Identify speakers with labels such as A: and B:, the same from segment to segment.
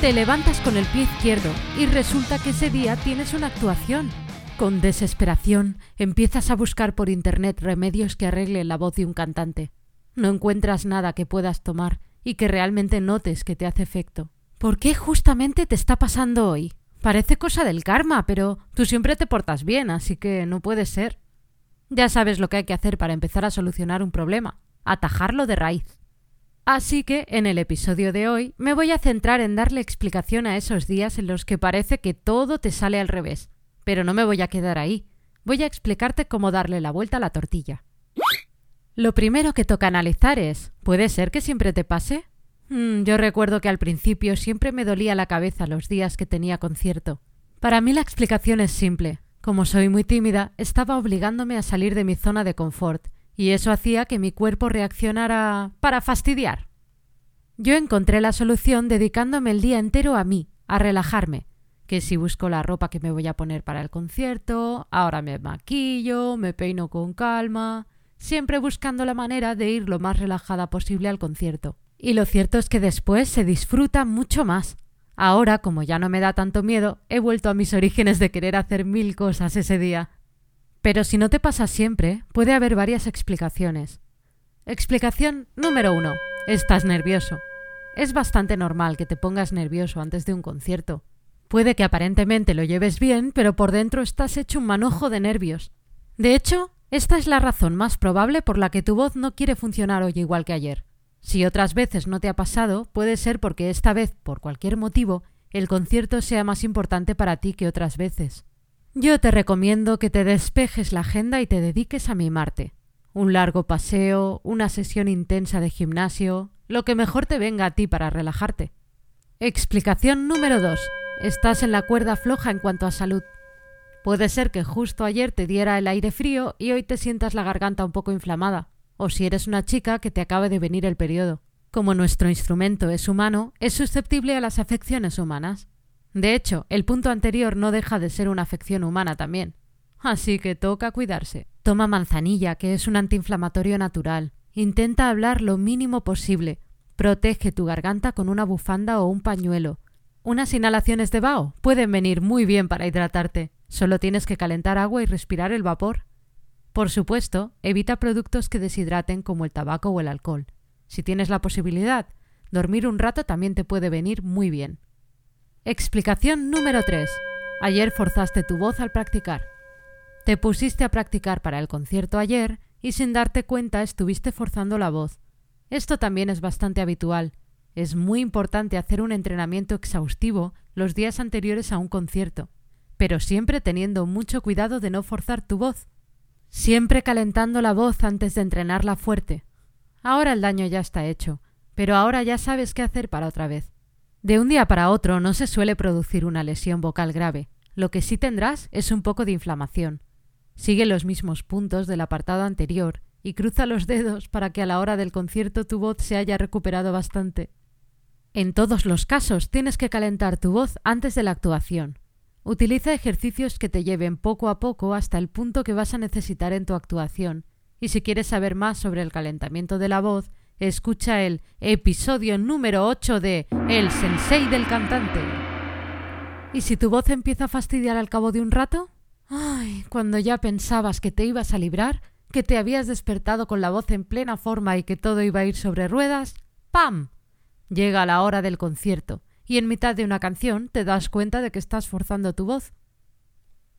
A: te levantas con el pie izquierdo y resulta que ese día tienes una actuación. Con desesperación empiezas a buscar por internet remedios que arreglen la voz de un cantante. No encuentras nada que puedas tomar y que realmente notes que te hace efecto. ¿Por qué justamente te está pasando hoy? Parece cosa del karma, pero tú siempre te portas bien, así que no puede ser. Ya sabes lo que hay que hacer para empezar a solucionar un problema, atajarlo de raíz. Así que en el episodio de hoy me voy a centrar en darle explicación a esos días en los que parece que todo te sale al revés. Pero no me voy a quedar ahí. Voy a explicarte cómo darle la vuelta a la tortilla. Lo primero que toca analizar es, ¿puede ser que siempre te pase? Mm, yo recuerdo que al principio siempre me dolía la cabeza los días que tenía concierto. Para mí la explicación es simple. Como soy muy tímida, estaba obligándome a salir de mi zona de confort y eso hacía que mi cuerpo reaccionara para fastidiar. Yo encontré la solución dedicándome el día entero a mí, a relajarme, que si busco la ropa que me voy a poner para el concierto, ahora me maquillo, me peino con calma, siempre buscando la manera de ir lo más relajada posible al concierto. Y lo cierto es que después se disfruta mucho más. Ahora, como ya no me da tanto miedo, he vuelto a mis orígenes de querer hacer mil cosas ese día. Pero si no te pasa siempre, puede haber varias explicaciones. Explicación número uno. Estás nervioso. Es bastante normal que te pongas nervioso antes de un concierto. Puede que aparentemente lo lleves bien, pero por dentro estás hecho un manojo de nervios. De hecho, esta es la razón más probable por la que tu voz no quiere funcionar hoy igual que ayer. Si otras veces no te ha pasado, puede ser porque esta vez, por cualquier motivo, el concierto sea más importante para ti que otras veces. Yo te recomiendo que te despejes la agenda y te dediques a mimarte. Un largo paseo, una sesión intensa de gimnasio, lo que mejor te venga a ti para relajarte. Explicación número 2. Estás en la cuerda floja en cuanto a salud. Puede ser que justo ayer te diera el aire frío y hoy te sientas la garganta un poco inflamada, o si eres una chica que te acabe de venir el periodo. Como nuestro instrumento es humano, es susceptible a las afecciones humanas. De hecho, el punto anterior no deja de ser una afección humana también. Así que toca cuidarse. Toma manzanilla, que es un antiinflamatorio natural. Intenta hablar lo mínimo posible. Protege tu garganta con una bufanda o un pañuelo. Unas inhalaciones de vaho pueden venir muy bien para hidratarte. Solo tienes que calentar agua y respirar el vapor. Por supuesto, evita productos que deshidraten como el tabaco o el alcohol. Si tienes la posibilidad, dormir un rato también te puede venir muy bien. Explicación número 3. Ayer forzaste tu voz al practicar. Te pusiste a practicar para el concierto ayer y sin darte cuenta estuviste forzando la voz. Esto también es bastante habitual. Es muy importante hacer un entrenamiento exhaustivo los días anteriores a un concierto, pero siempre teniendo mucho cuidado de no forzar tu voz. Siempre calentando la voz antes de entrenarla fuerte. Ahora el daño ya está hecho, pero ahora ya sabes qué hacer para otra vez. De un día para otro no se suele producir una lesión vocal grave. Lo que sí tendrás es un poco de inflamación. Sigue los mismos puntos del apartado anterior y cruza los dedos para que a la hora del concierto tu voz se haya recuperado bastante. En todos los casos tienes que calentar tu voz antes de la actuación. Utiliza ejercicios que te lleven poco a poco hasta el punto que vas a necesitar en tu actuación. Y si quieres saber más sobre el calentamiento de la voz, escucha el episodio número 8 de El Sensei del Cantante. ¿Y si tu voz empieza a fastidiar al cabo de un rato? Ay, cuando ya pensabas que te ibas a librar, que te habías despertado con la voz en plena forma y que todo iba a ir sobre ruedas, ¡pam! Llega la hora del concierto, y en mitad de una canción te das cuenta de que estás forzando tu voz.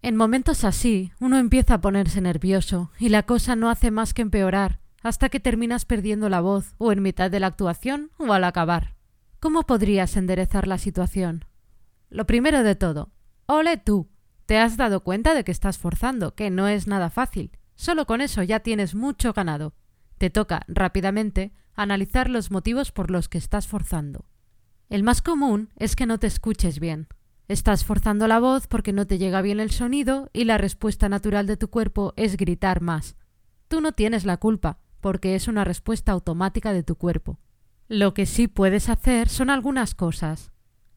A: En momentos así, uno empieza a ponerse nervioso, y la cosa no hace más que empeorar, hasta que terminas perdiendo la voz, o en mitad de la actuación, o al acabar. ¿Cómo podrías enderezar la situación? Lo primero de todo, ole tú. Te has dado cuenta de que estás forzando, que no es nada fácil. Solo con eso ya tienes mucho ganado. Te toca, rápidamente, analizar los motivos por los que estás forzando. El más común es que no te escuches bien. Estás forzando la voz porque no te llega bien el sonido y la respuesta natural de tu cuerpo es gritar más. Tú no tienes la culpa, porque es una respuesta automática de tu cuerpo. Lo que sí puedes hacer son algunas cosas.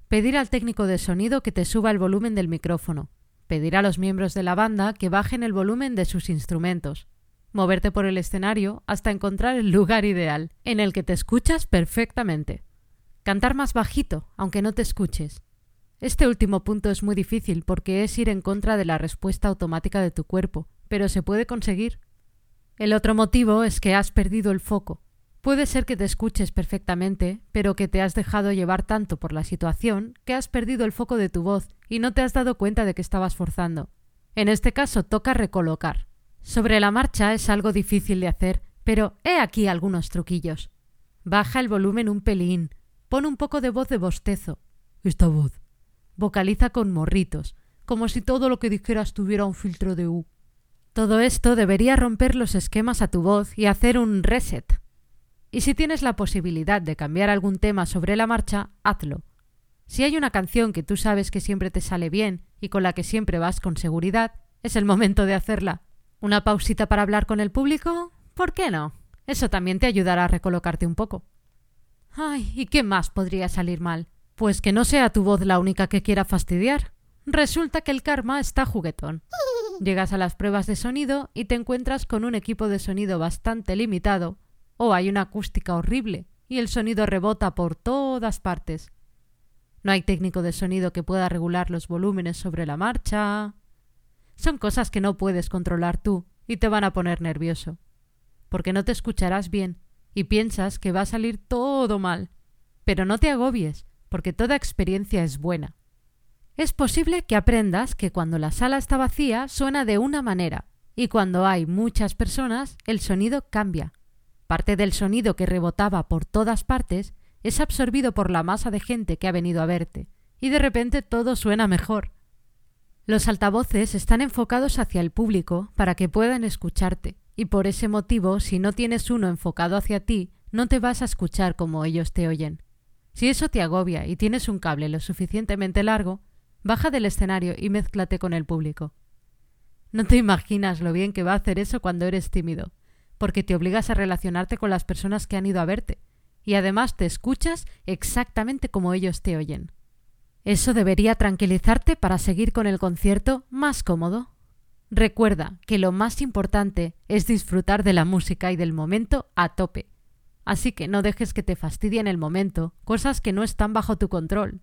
A: Pedir al técnico de sonido que te suba el volumen del micrófono. Pedir a los miembros de la banda que bajen el volumen de sus instrumentos. Moverte por el escenario hasta encontrar el lugar ideal, en el que te escuchas perfectamente. Cantar más bajito, aunque no te escuches. Este último punto es muy difícil porque es ir en contra de la respuesta automática de tu cuerpo, pero se puede conseguir. El otro motivo es que has perdido el foco. Puede ser que te escuches perfectamente, pero que te has dejado llevar tanto por la situación que has perdido el foco de tu voz y no te has dado cuenta de que estabas forzando. En este caso toca recolocar. Sobre la marcha es algo difícil de hacer, pero he aquí algunos truquillos. Baja el volumen un pelín, pon un poco de voz de bostezo. Esta voz. Vocaliza con morritos, como si todo lo que dijeras tuviera un filtro de U. Todo esto debería romper los esquemas a tu voz y hacer un reset. Y si tienes la posibilidad de cambiar algún tema sobre la marcha, hazlo. Si hay una canción que tú sabes que siempre te sale bien y con la que siempre vas con seguridad, es el momento de hacerla. ¿Una pausita para hablar con el público? ¿Por qué no? Eso también te ayudará a recolocarte un poco. Ay, ¿y qué más podría salir mal? Pues que no sea tu voz la única que quiera fastidiar. Resulta que el karma está juguetón. Llegas a las pruebas de sonido y te encuentras con un equipo de sonido bastante limitado, o hay una acústica horrible y el sonido rebota por todas partes. No hay técnico de sonido que pueda regular los volúmenes sobre la marcha. Son cosas que no puedes controlar tú y te van a poner nervioso, porque no te escucharás bien y piensas que va a salir todo mal. Pero no te agobies, porque toda experiencia es buena. Es posible que aprendas que cuando la sala está vacía suena de una manera y cuando hay muchas personas el sonido cambia. Parte del sonido que rebotaba por todas partes es absorbido por la masa de gente que ha venido a verte y de repente todo suena mejor. Los altavoces están enfocados hacia el público para que puedan escucharte y por ese motivo si no tienes uno enfocado hacia ti no te vas a escuchar como ellos te oyen. Si eso te agobia y tienes un cable lo suficientemente largo, Baja del escenario y mézclate con el público. No te imaginas lo bien que va a hacer eso cuando eres tímido, porque te obligas a relacionarte con las personas que han ido a verte, y además te escuchas exactamente como ellos te oyen. Eso debería tranquilizarte para seguir con el concierto más cómodo. Recuerda que lo más importante es disfrutar de la música y del momento a tope. Así que no dejes que te fastidien el momento cosas que no están bajo tu control.